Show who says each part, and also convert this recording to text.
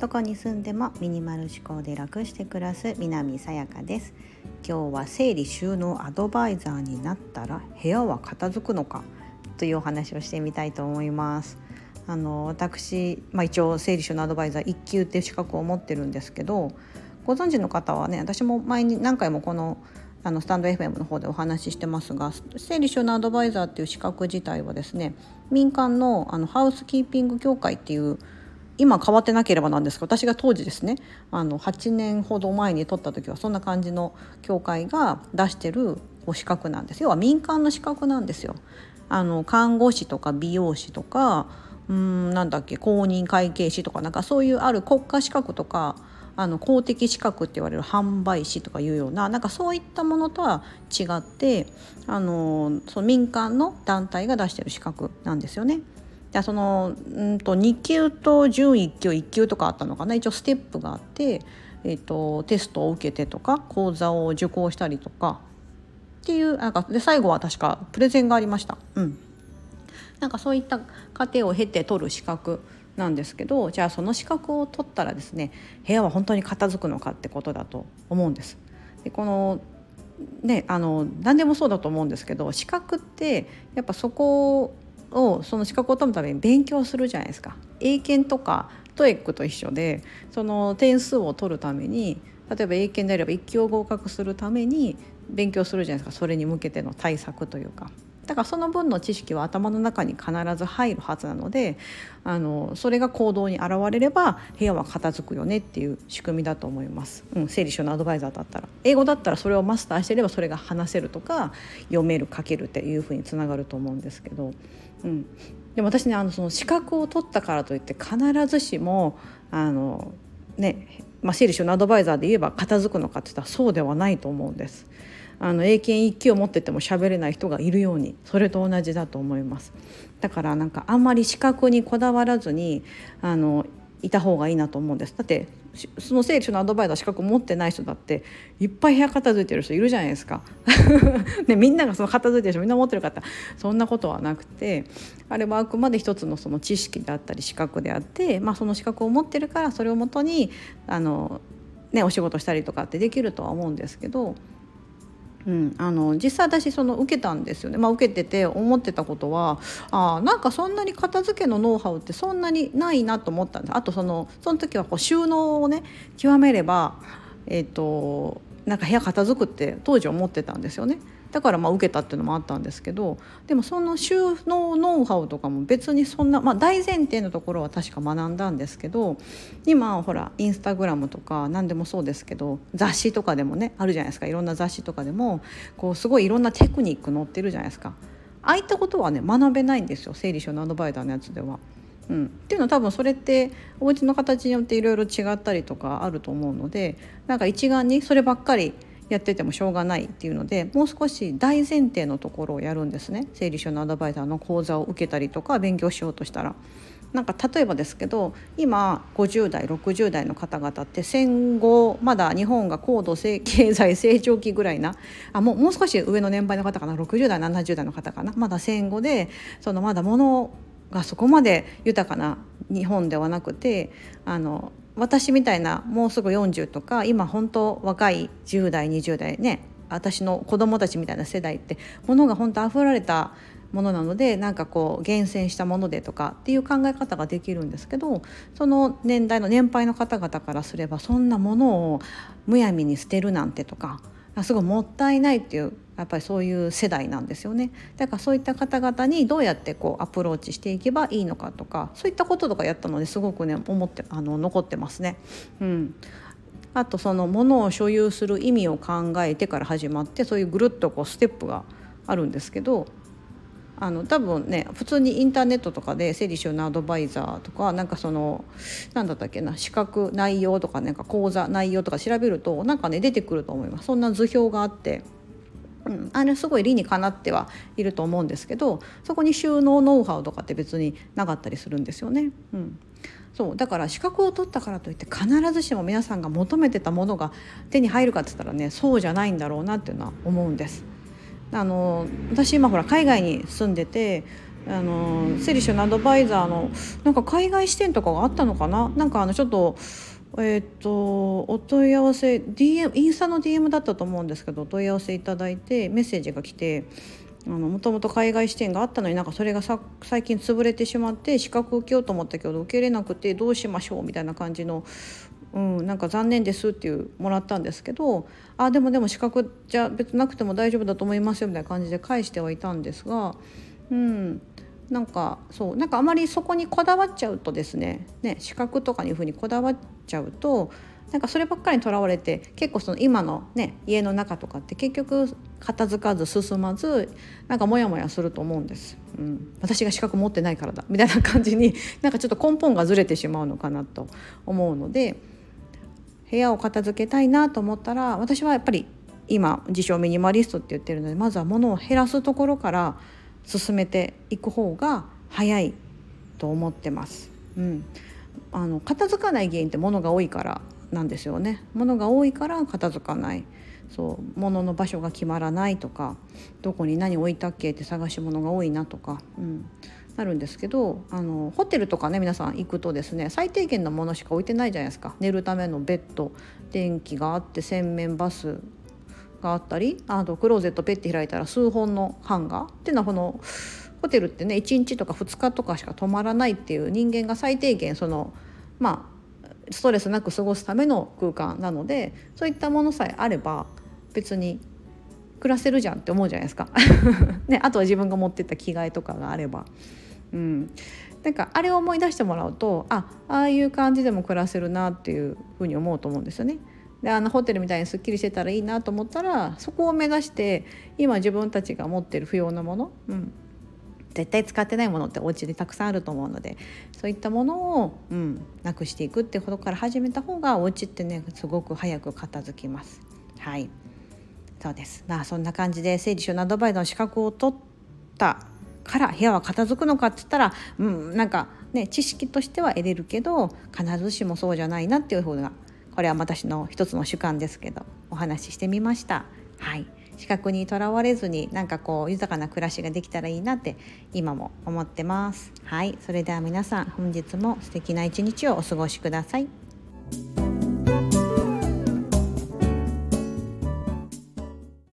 Speaker 1: どこに住んでもミニマル思考で楽して暮らす南さやかです。今日は整理収納アドバイザーになったら部屋は片付くのか？というお話をしてみたいと思います。あの私、まあ、一応整理収納アドバイザー1級っていう資格を持ってるんですけどご存知の方はね私も前に何回もこのあのスタンド FM の方でお話ししてますが整理収納アドバイザーっていう資格自体はですね民間のあのハウスキーピング協会っていう今変わってなければなんですが私が当時ですねあの8年ほど前に取った時はそんな感じの協会が出してる資格なんです要は民間の資格なんですよ。あの看護師とか美容師とかうんなんだっけ公認会計士とかなんかそういうある国家資格とかあの公的資格って言われる販売士とかいうようななんかそういったものとは違ってあのその民間の団体が出してる資格なんですよね。でそのんと2級と準1級1級とかあったのかな一応ステップがあって、えーと、テストを受けてとか講座を受講したりとかっていうなんかで最後は確かプレゼンがありました。うん、なんかそういった過程を経て取る資格なんですけどじゃあその資格を取ったらですね部屋は本当に片付くのかってことだと思うんです。でこのねあの何でもそうだと思うんですけど資格ってやっぱそこをその資格を取るために勉強するじゃないですか。英検とかトエックと一緒でその点数を取るために例えば英検であれば1級を合格するために勉強するじゃないですかそれに向けての対策というか。だからその分の知識は頭の中に必ず入るはずなのであのそれが行動に現れれば部屋は片付くよねっていう仕組みだと思います、うん、整理収納アドバイザーだったら。英語だったらそれをマスターしてればそれが話せるとか読める書けるっていうふうにつながると思うんですけど、うん、でも私ねあのその資格を取ったからといって必ずしもあのねまあ、整理収納アドバイザーで言えば片付くのかって言ったらそうではないと思うんです。あの英検1級を持ってても喋れない人がいるようにそれと同じだと思いますだからなんかあんまり資格にこだわらずにあのいた方がいいなと思うんですだってその整理収納アドバイザー資格持ってない人だっていっぱい部屋片付いてる人いるじゃないですか。ね、みんながその片付いてる人みんな持ってる方そんなことはなくてあれはあくまで一つのその知識であったり資格であって、まあ、その資格を持ってるからそれをもとにあの、ね、お仕事したりとかってできるとは思うんですけどうん、あの実際私その受けたんですよね、まあ、受けてて思ってたことはあなんかそんなに片付けのノウハウってそんなにないなと思ったんです。あとそのその時はこう収納をね極めれば、えーとなんか部屋片付くって当時思ってたんですよね。だからまあ受けたっていうのもあったんですけどでもその収納ノウハウとかも別にそんな、まあ、大前提のところは確か学んだんですけど今ほらインスタグラムとか何でもそうですけど雑誌とかでもねあるじゃないですかいろんな雑誌とかでもこうすごいいろんなテクニック載ってるじゃないですか。ああいったことはね学べないんですよ整理収納アドバイザーのやつでは。うん、っていうのは多分それってお家の形によっていろいろ違ったりとかあると思うのでなんか一概にそればっかりやっててもしょうがないっていうのでもう少し大前提のところをやるんですね整理収納アドバイザーの講座を受けたりとか勉強しようとしたら。なんか例えばですけど今50代60代の方々って戦後まだ日本が高度経済成長期ぐらいなあもうもう少し上の年配の方かな60代70代の方かなまだ戦後でそのまだ物がそこまで豊かな日本ではなくてあの私みたいなもうすぐ40とか今本当若い10代20代ね私の子供たちみたいな世代ってものが本当溢られたものなのでなんかこう厳選したものでとかっていう考え方ができるんですけどその年代の年配の方々からすればそんなものをむやみに捨てるなんてとかすごいもったいないっていうやっぱりそういう世代なんですよねだからそういった方々にどうやってこうアプローチしていけばいいのかとかそういったこととかやったのですごくね思ってあの残ってますね。うんあとそのものを所有する意味を考えてから始まってそういうぐるっとこうステップがあるんですけどあの多分ね普通にインターネットとかで整理収納アドバイザーとかなんかその何だったっけな資格内容とかなんか講座内容とか調べるとなんかね出てくると思います。そんな図表があって。うん、あれすごい理にかなってはいると思うんですけどそこに収納ノウハウとかって別になかったりするんですよね。うん、そう。だから資格を取ったからといって必ずしも皆さんが求めてたものが手に入るかって言ったらねそうじゃないんだろうなっていうのは思うんです。あの私今ほら海外に住んでてあの整理収納アドバイザーのなんか海外支店とかがあったのかな？なんかあのちょっとえー、っとお問い合わせ DM インスタの DM だったと思うんですけどお問い合わせいただいてメッセージが来てもともと海外支店があったのになんかそれがさ最近潰れてしまって資格受けようと思ったけど受けれなくてどうしましょう？みたいな感じの、うん、なんか残念ですっていうもらったんですけどあでもでも資格じゃ別なくても大丈夫だと思いますよみたいな感じで返してはいたんですが、うん、なんかそうなんかあまりそこにこだわっちゃうとですねね資格とかにいうふうにこだわっちゃうとなんかそればっかりにとらわれて結構その今のね家の中とかって結局片付かず進まずなんかモヤモヤすると思うんです、うん、私が資格持ってないからだみたいな感じになんかちょっと根本がずれてしまうのかなと思うので部屋を片付けたいなと思ったら私はやっぱり今自称ミニマリストって言ってるのでまずは物を減らすところから進めていく方が早いと思ってます。うん、あの片付かない原因って物が多いからなんですよね。物が多いから片付かない。そう物の場所が決まらないとかどこに何置いたっけって探し物が多いなとか、うん、なるんですけどあのホテルとかね皆さん行くとですね最低限のものしか置いてないじゃないですか。寝るためのベッド電気があって洗面バスがあったりあとクローゼットペッて開いたら数本のハンガー。っていうのはこのホテルってね1日とか2日とかしか泊まらないっていう人間が最低限そのまあストレスなく過ごすための空間なのでそういったものさえあれば別に暮らせるじゃんって思うじゃないですか。ね、あとは自分が持ってった着替えとかがあれば。うん、なんかあれを思い出してもらうとあああいう感じでも暮らせるなっていうふうに思うと思うんですよね。であのホテルみたいにすっきりしてたらいいなと思ったらそこを目指して今自分たちが持ってる不要なもの、うん、絶対使ってないものってお家でたくさんあると思うのでそういったものを、うん、なくしていくってことから始めた方がお家ってねすごく早く片付きます。はいそうです。まあそんな感じで整理収納アドバイザーの資格を取ったから部屋は片付くのかって言ったら、うん、なんかね知識としては得れるけど必ずしもそうじゃないなっていうふうなこれは私の一つの主観ですけどお話ししてみました。はい。資格にとらわれずになんかこう豊かな暮らしができたらいいなって今も思ってます。はい。それでは皆さん本日も素敵な一日をお過ごしください。